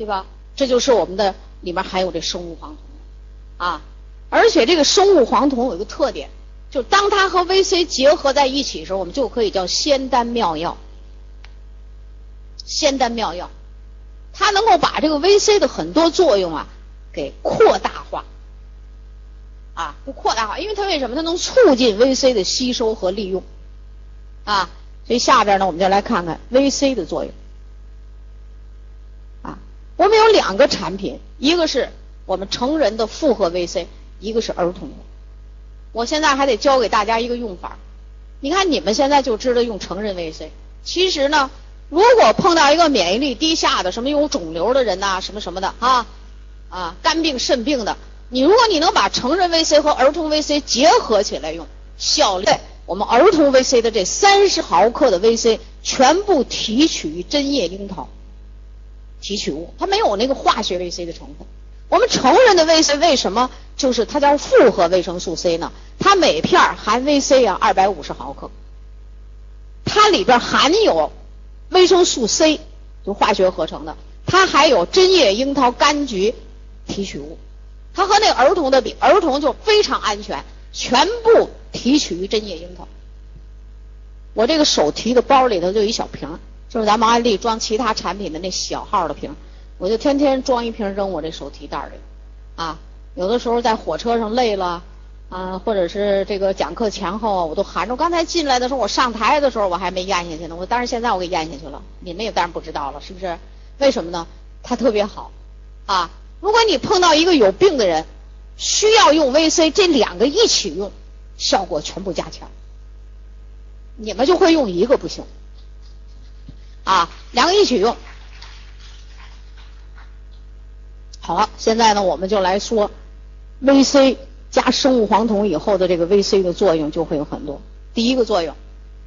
对吧？这就是我们的里面含有这生物黄酮啊，而且这个生物黄酮有一个特点，就当它和 VC 结合在一起的时候，我们就可以叫仙丹妙药。仙丹妙药，它能够把这个 VC 的很多作用啊给扩大化，啊，不扩大化，因为它为什么？它能促进 VC 的吸收和利用，啊，所以下边呢，我们就来看看 VC 的作用，两个产品，一个是我们成人的复合 VC，一个是儿童的。我现在还得教给大家一个用法，你看你们现在就知道用成人 VC，其实呢。如果碰到一个免疫力低下的，什么有肿瘤的人呐，什么什么的啊，啊，肝病、肾病的，你如果你能把成人 VC 和儿童 VC 结合起来用，效率，我们儿童 VC 的这三十毫克的 VC 全部提取于针叶樱桃提取物，它没有那个化学维 C 的成分。我们成人的维 C 为什么就是它叫复合维生素 C 呢？它每片含维 C 啊二百五十毫克，它里边含有。维生素 C 就化学合成的，它还有针叶樱桃柑橘提取物，它和那个儿童的比，儿童就非常安全，全部提取于针叶樱桃。我这个手提的包里头就一小瓶，就是咱们安利装其他产品的那小号的瓶，我就天天装一瓶扔我这手提袋里，啊，有的时候在火车上累了。啊，或者是这个讲课前后，我都含着。刚才进来的时候，我上台的时候我还没咽下去呢。我但是现在我给咽下去了，你们也当然不知道了，是不是？为什么呢？它特别好啊！如果你碰到一个有病的人，需要用 VC，这两个一起用，效果全部加强。你们就会用一个不行啊，两个一起用。好了，现在呢，我们就来说 VC。加生物黄酮以后的这个 VC 的作用就会有很多。第一个作用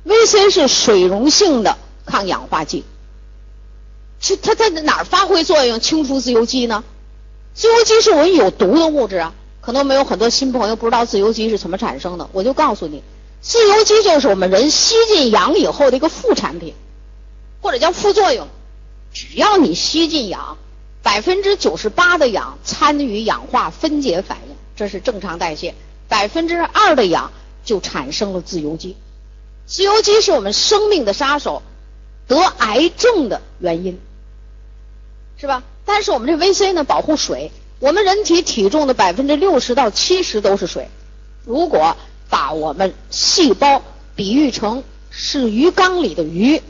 ，VC 是水溶性的抗氧化剂。是它在哪儿发挥作用？清除自由基呢？自由基是我们有毒的物质啊。可能没有很多新朋友不知道自由基是怎么产生的，我就告诉你，自由基就是我们人吸进氧以后的一个副产品，或者叫副作用。只要你吸进氧，百分之九十八的氧参与氧化分解反应。这是正常代谢，百分之二的氧就产生了自由基。自由基是我们生命的杀手，得癌症的原因，是吧？但是我们这 VC 呢，保护水。我们人体体重的百分之六十到七十都是水。如果把我们细胞比喻成是鱼缸里的鱼，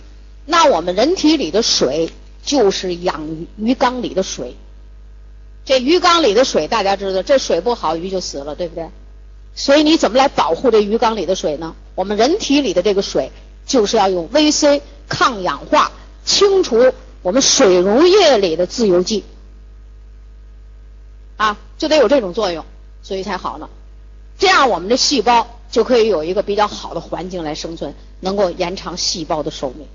那我们人体里的水就是养鱼鱼缸里的水。这鱼缸里的水，大家知道，这水不好，鱼就死了，对不对？所以你怎么来保护这鱼缸里的水呢？我们人体里的这个水，就是要用 VC 抗氧化，清除我们水溶液里的自由基，啊，就得有这种作用，所以才好呢。这样我们的细胞就可以有一个比较好的环境来生存，能够延长细胞的寿命。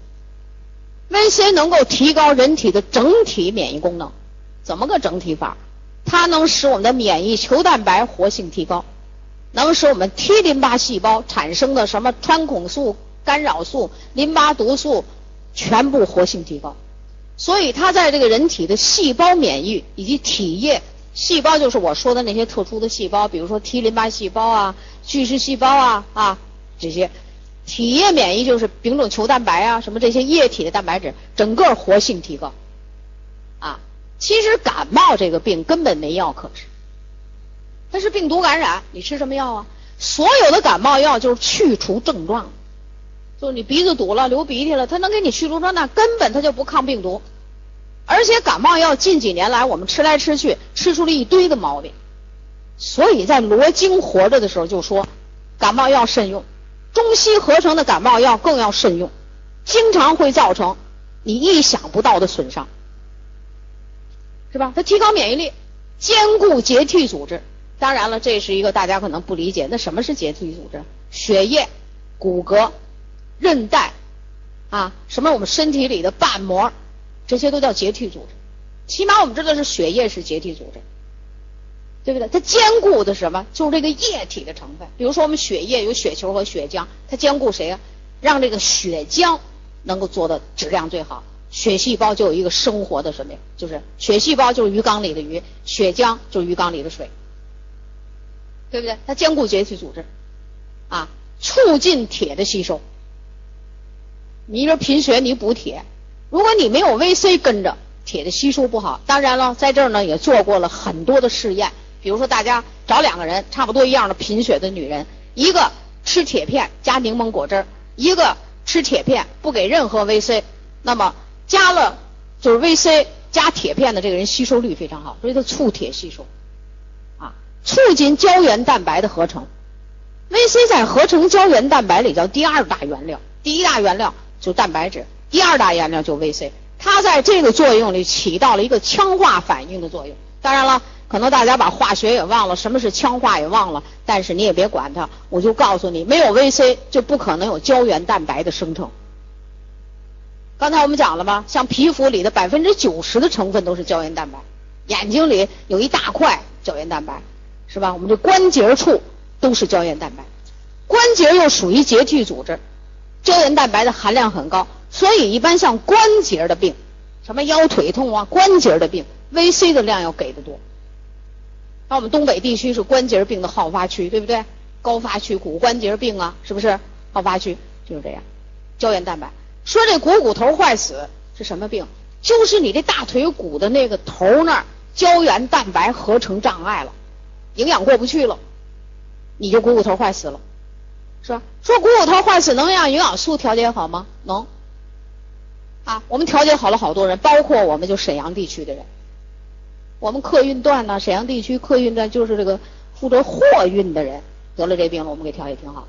VC 能够提高人体的整体免疫功能。怎么个整体法？它能使我们的免疫球蛋白活性提高，能使我们 T 淋巴细胞产生的什么穿孔素、干扰素、淋巴毒素全部活性提高。所以它在这个人体的细胞免疫以及体液细胞，就是我说的那些特殊的细胞，比如说 T 淋巴细胞啊、巨噬细胞啊啊这些体液免疫就是丙种球蛋白啊，什么这些液体的蛋白质，整个活性提高。啊其实感冒这个病根本没药可治，它是病毒感染，你吃什么药啊？所有的感冒药就是去除症状，就是你鼻子堵了、流鼻涕了，它能给你去除症状，根本它就不抗病毒。而且感冒药近几年来我们吃来吃去，吃出了一堆的毛病。所以在罗京活着的时候就说，感冒药慎用，中西合成的感冒药更要慎用，经常会造成你意想不到的损伤。是吧？它提高免疫力，坚固结缔组织。当然了，这是一个大家可能不理解。那什么是结缔组织？血液、骨骼、韧带啊，什么我们身体里的瓣膜，这些都叫结缔组织。起码我们知道是血液是结缔组织，对不对？它坚固的什么？就是这个液体的成分。比如说我们血液有血球和血浆，它坚固谁呀？让这个血浆能够做的质量最好。血细胞就有一个生活的什么呀？就是血细胞就是鱼缸里的鱼，血浆就是鱼缸里的水，对不对？它兼顾结缔组织，啊，促进铁的吸收。你说贫血你补铁，如果你没有 VC 跟着，铁的吸收不好。当然了，在这儿呢也做过了很多的试验，比如说大家找两个人差不多一样的贫血的女人，一个吃铁片加柠檬果汁儿，一个吃铁片不给任何 VC，那么。加了就是 VC 加铁片的这个人吸收率非常好，所以它促铁吸收，啊，促进胶原蛋白的合成。VC 在合成胶原蛋白里叫第二大原料，第一大原料就蛋白质，第二大原料就 VC。它在这个作用里起到了一个羟化反应的作用。当然了，可能大家把化学也忘了，什么是羟化也忘了，但是你也别管它，我就告诉你，没有 VC 就不可能有胶原蛋白的生成。刚才我们讲了吧，像皮肤里的百分之九十的成分都是胶原蛋白，眼睛里有一大块胶原蛋白，是吧？我们这关节处都是胶原蛋白，关节又属于结缔组织，胶原蛋白的含量很高，所以一般像关节的病，什么腰腿痛啊，关节的病，VC 的量要给的多。那我们东北地区是关节病的好发区，对不对？高发区骨关节病啊，是不是好发区？就是这样，胶原蛋白。说这股骨头坏死是什么病？就是你这大腿骨的那个头那儿胶原蛋白合成障碍了，营养过不去了，你就股骨头坏死了，是吧？说股骨头坏死能让营养素调节好吗？能。啊，我们调节好了好多人，包括我们就沈阳地区的人，我们客运段呢，沈阳地区客运段就是这个负责货运的人得了这病了，我们给调也挺好。